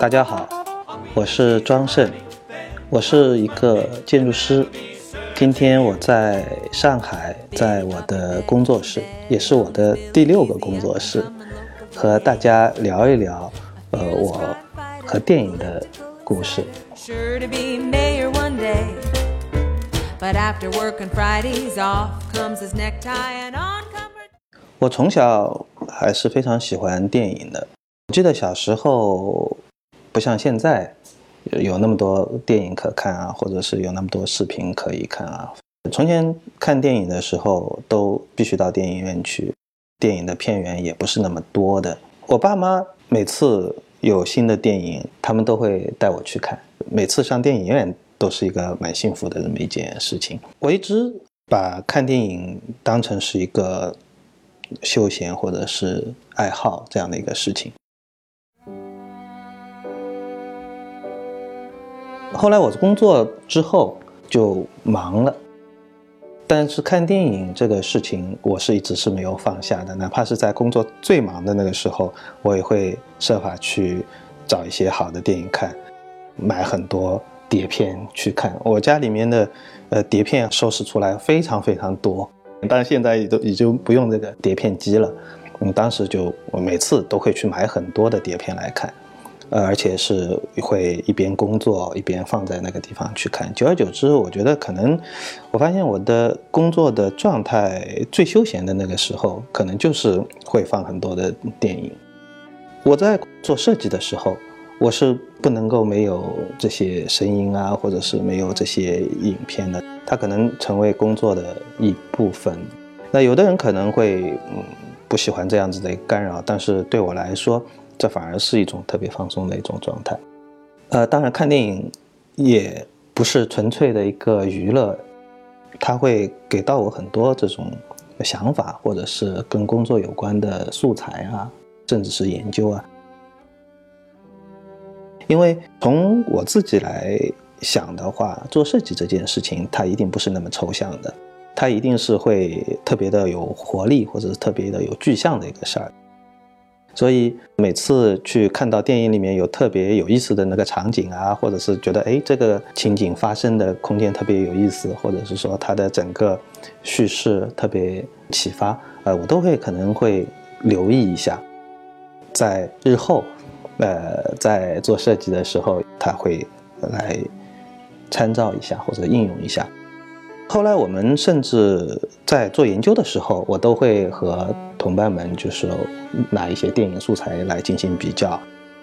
大家好，我是庄胜，我是一个建筑师。今天我在上海，在我的工作室，也是我的第六个工作室，和大家聊一聊，呃，我和电影的故事。我从小还是非常喜欢电影的。我记得小时候，不像现在。有那么多电影可看啊，或者是有那么多视频可以看啊。从前看电影的时候，都必须到电影院去，电影的片源也不是那么多的。我爸妈每次有新的电影，他们都会带我去看。每次上电影院都是一个蛮幸福的这么一件事情。我一直把看电影当成是一个休闲或者是爱好这样的一个事情。后来我工作之后就忙了，但是看电影这个事情我是一直是没有放下的，哪怕是在工作最忙的那个时候，我也会设法去找一些好的电影看，买很多碟片去看。我家里面的呃碟片收拾出来非常非常多，但现在也都已经不用这个碟片机了。嗯，当时就我每次都会去买很多的碟片来看。呃，而且是会一边工作一边放在那个地方去看。久而久之，我觉得可能，我发现我的工作的状态最休闲的那个时候，可能就是会放很多的电影。我在做设计的时候，我是不能够没有这些声音啊，或者是没有这些影片的，它可能成为工作的一部分。那有的人可能会嗯不喜欢这样子的干扰，但是对我来说。这反而是一种特别放松的一种状态，呃，当然看电影也不是纯粹的一个娱乐，它会给到我很多这种想法，或者是跟工作有关的素材啊，甚至是研究啊。因为从我自己来想的话，做设计这件事情，它一定不是那么抽象的，它一定是会特别的有活力，或者是特别的有具象的一个事儿。所以每次去看到电影里面有特别有意思的那个场景啊，或者是觉得哎这个情景发生的空间特别有意思，或者是说它的整个叙事特别启发，呃，我都会可能会留意一下，在日后，呃，在做设计的时候，他会来参照一下或者应用一下。后来我们甚至在做研究的时候，我都会和同伴们就是拿一些电影素材来进行比较。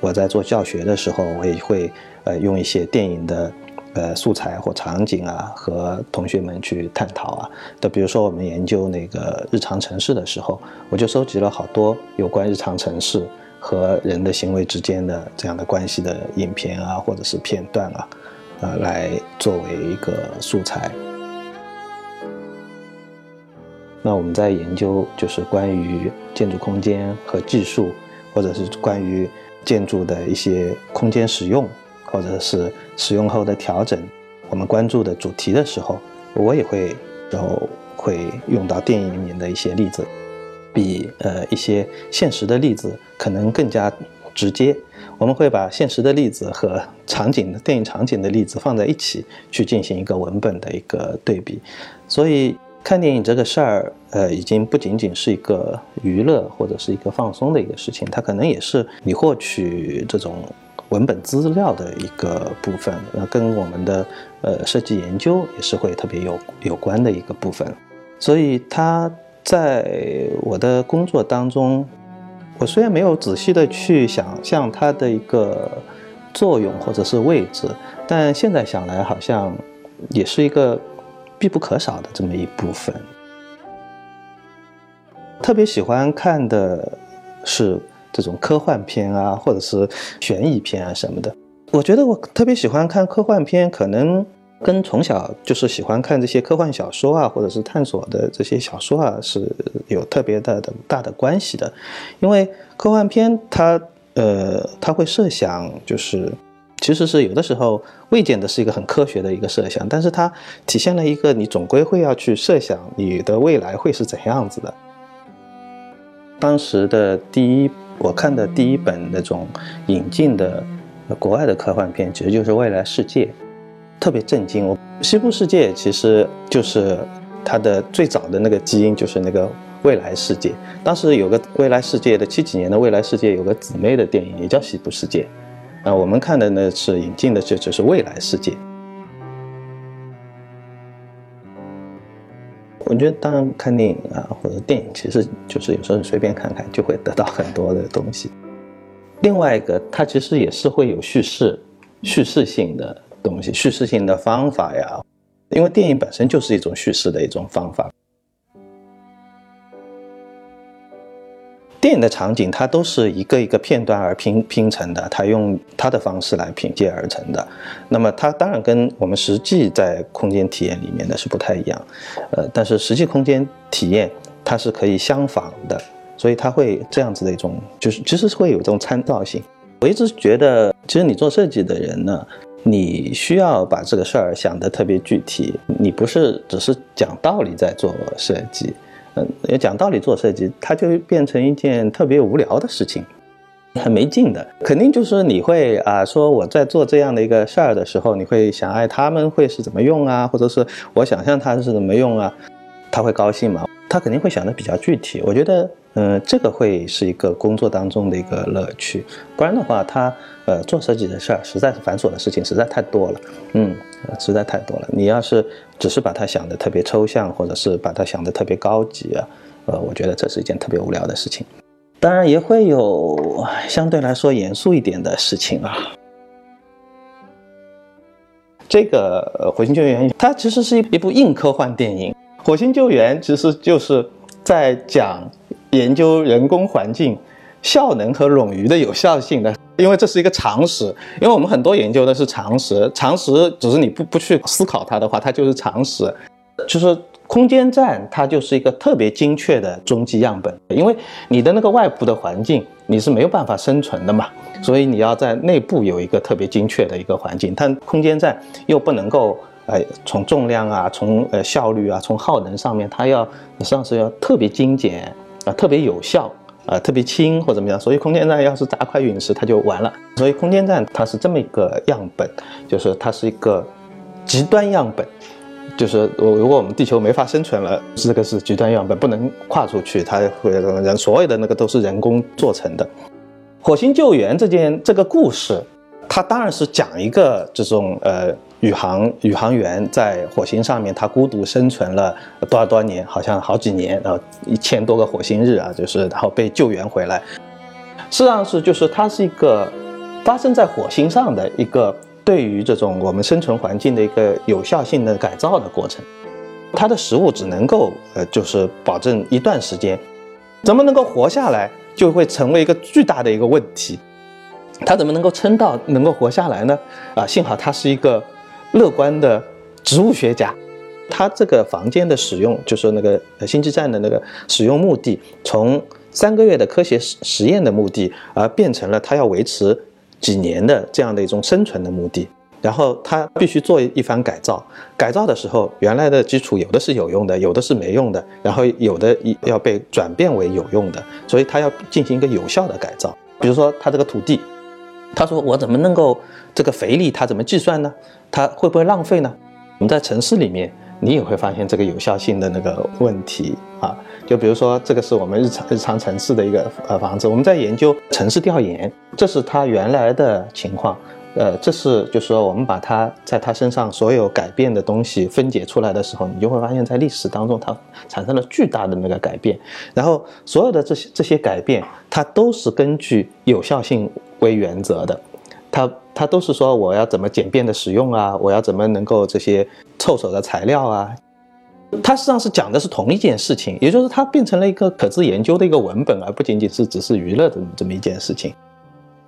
我在做教学的时候，我也会呃用一些电影的呃素材或场景啊，和同学们去探讨啊。的比如说我们研究那个日常城市的时候，我就收集了好多有关日常城市和人的行为之间的这样的关系的影片啊，或者是片段啊，呃，来作为一个素材。那我们在研究就是关于建筑空间和技术，或者是关于建筑的一些空间使用，或者是使用后的调整。我们关注的主题的时候，我也会然后会用到电影里面的一些例子，比呃一些现实的例子可能更加直接。我们会把现实的例子和场景的电影场景的例子放在一起，去进行一个文本的一个对比，所以。看电影这个事儿，呃，已经不仅仅是一个娱乐或者是一个放松的一个事情，它可能也是你获取这种文本资料的一个部分，呃，跟我们的呃设计研究也是会特别有有关的一个部分。所以它在我的工作当中，我虽然没有仔细的去想象它的一个作用或者是位置，但现在想来好像也是一个。必不可少的这么一部分，特别喜欢看的是这种科幻片啊，或者是悬疑片啊什么的。我觉得我特别喜欢看科幻片，可能跟从小就是喜欢看这些科幻小说啊，或者是探索的这些小说啊是有特别大的大的关系的。因为科幻片它呃，它会设想就是。其实是有的时候未见的是一个很科学的一个设想，但是它体现了一个你总归会要去设想你的未来会是怎样子的。当时的第一我看的第一本那种引进的国外的科幻片，其实就是《未来世界》，特别震惊。我《西部世界》其实就是它的最早的那个基因，就是那个未来世界。当时有个《未来世界》的七几年的《未来世界》有个姊妹的电影，也叫《西部世界》。啊，我们看的呢是引进的，就就是《未来世界》。我觉得，当然看电影啊，或者电影，其实就是有时候你随便看看，就会得到很多的东西。另外一个，它其实也是会有叙事、叙事性的东西，叙事性的方法呀。因为电影本身就是一种叙事的一种方法。电影的场景，它都是一个一个片段而拼拼成的，它用它的方式来拼接而成的。那么，它当然跟我们实际在空间体验里面的是不太一样，呃，但是实际空间体验它是可以相仿的，所以它会这样子的一种，就是其实是会有这种参照性。我一直觉得，其实你做设计的人呢，你需要把这个事儿想得特别具体，你不是只是讲道理在做设计。嗯，要讲道理做设计，它就变成一件特别无聊的事情，很没劲的。肯定就是你会啊，说我在做这样的一个事儿的时候，你会想，哎，他们会是怎么用啊？或者是我想象它是怎么用啊？他会高兴吗？他肯定会想的比较具体。我觉得。嗯，这个会是一个工作当中的一个乐趣，不然的话，他呃做设计的事儿实在是繁琐的事情实在太多了，嗯，实在太多了。你要是只是把它想的特别抽象，或者是把它想的特别高级啊，呃，我觉得这是一件特别无聊的事情。当然也会有相对来说严肃一点的事情啊。这个《火星救援》它其实是一一部硬科幻电影，《火星救援》其实就是在讲。研究人工环境效能和冗余的有效性的，因为这是一个常识。因为我们很多研究的是常识，常识只是你不不去思考它的话，它就是常识。就是空间站，它就是一个特别精确的终极样本。因为你的那个外部的环境你是没有办法生存的嘛，所以你要在内部有一个特别精确的一个环境。但空间站又不能够，呃，从重量啊，从呃效率啊，从耗能上面，它要实际上是要特别精简。啊，特别有效，啊，特别轻或怎么样，所以空间站要是砸块陨石，它就完了。所以空间站它是这么一个样本，就是它是一个极端样本，就是我如果我们地球没法生存了，这个是极端样本，不能跨出去，它会人所有的那个都是人工做成的。火星救援这件这个故事，它当然是讲一个这种呃。宇航宇航员在火星上面，他孤独生存了多少多少年？好像好几年，然后一千多个火星日啊，就是然后被救援回来。实际上是就是它是一个发生在火星上的一个对于这种我们生存环境的一个有效性的改造的过程。它的食物只能够呃就是保证一段时间，怎么能够活下来就会成为一个巨大的一个问题。他怎么能够撑到能够活下来呢？啊，幸好他是一个。乐观的植物学家，他这个房间的使用，就是那个星际站的那个使用目的，从三个月的科学实实验的目的，而变成了他要维持几年的这样的一种生存的目的。然后他必须做一番改造，改造的时候，原来的基础有的是有用的，有的是没用的，然后有的要被转变为有用的，所以他要进行一个有效的改造。比如说他这个土地。他说：“我怎么能够这个肥力？他怎么计算呢？他会不会浪费呢？我们在城市里面，你也会发现这个有效性的那个问题啊。就比如说，这个是我们日常日常城市的一个呃房子，我们在研究城市调研，这是他原来的情况。呃，这是就是说，我们把它在他身上所有改变的东西分解出来的时候，你就会发现，在历史当中，它产生了巨大的那个改变。然后，所有的这些这些改变，它都是根据有效性。”为原则的，它它都是说我要怎么简便的使用啊，我要怎么能够这些凑手的材料啊，它实际上是讲的是同一件事情，也就是它变成了一个可自研究的一个文本，而不仅仅是只是娱乐的这么一件事情。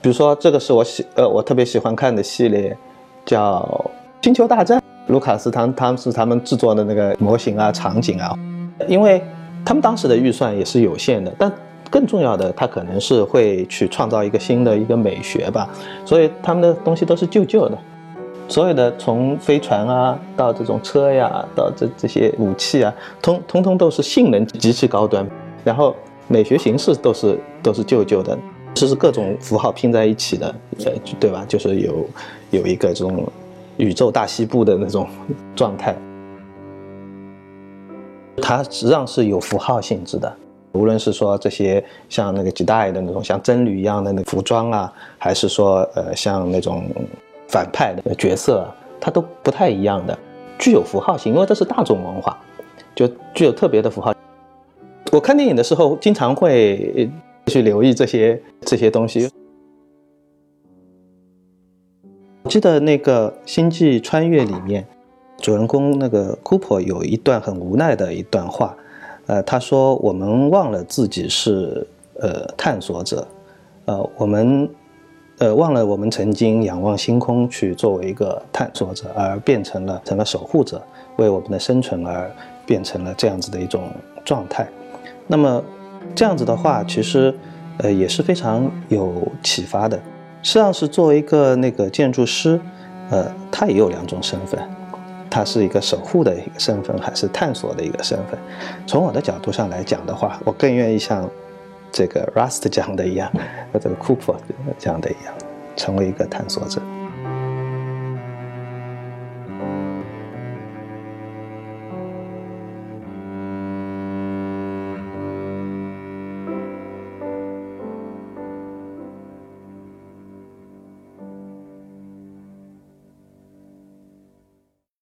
比如说这个是我喜呃我特别喜欢看的系列，叫《星球大战》，卢卡斯他他们是他们制作的那个模型啊场景啊，因为他们当时的预算也是有限的，但。更重要的，他可能是会去创造一个新的一个美学吧，所以他们的东西都是旧旧的，所有的从飞船啊到这种车呀，到这这些武器啊，通通通都是性能极其高端，然后美学形式都是都是旧旧的，这是各种符号拼在一起的，对吧？就是有有一个这种宇宙大西部的那种 状态，它实际上是有符号性质的。无论是说这些像那个几代的那种像僧侣一样的那服装啊，还是说呃像那种反派的角色，它都不太一样的，具有符号性，因为这是大众文化，就具有特别的符号。我看电影的时候，经常会去留意这些这些东西。我记得那个《星际穿越》里面，主人公那个库珀有一段很无奈的一段话，呃，他说：“我们忘了自己是呃探索者，呃，我们呃忘了我们曾经仰望星空去作为一个探索者，而变成了成了守护者，为我们的生存而变成了这样子的一种状态。”那么，这样子的话，其实，呃，也是非常有启发的。实际上是作为一个那个建筑师，呃，他也有两种身份，他是一个守护的一个身份，还是探索的一个身份。从我的角度上来讲的话，我更愿意像这个 Rust 讲的一样，和这个 Cooper 讲的一样，成为一个探索者。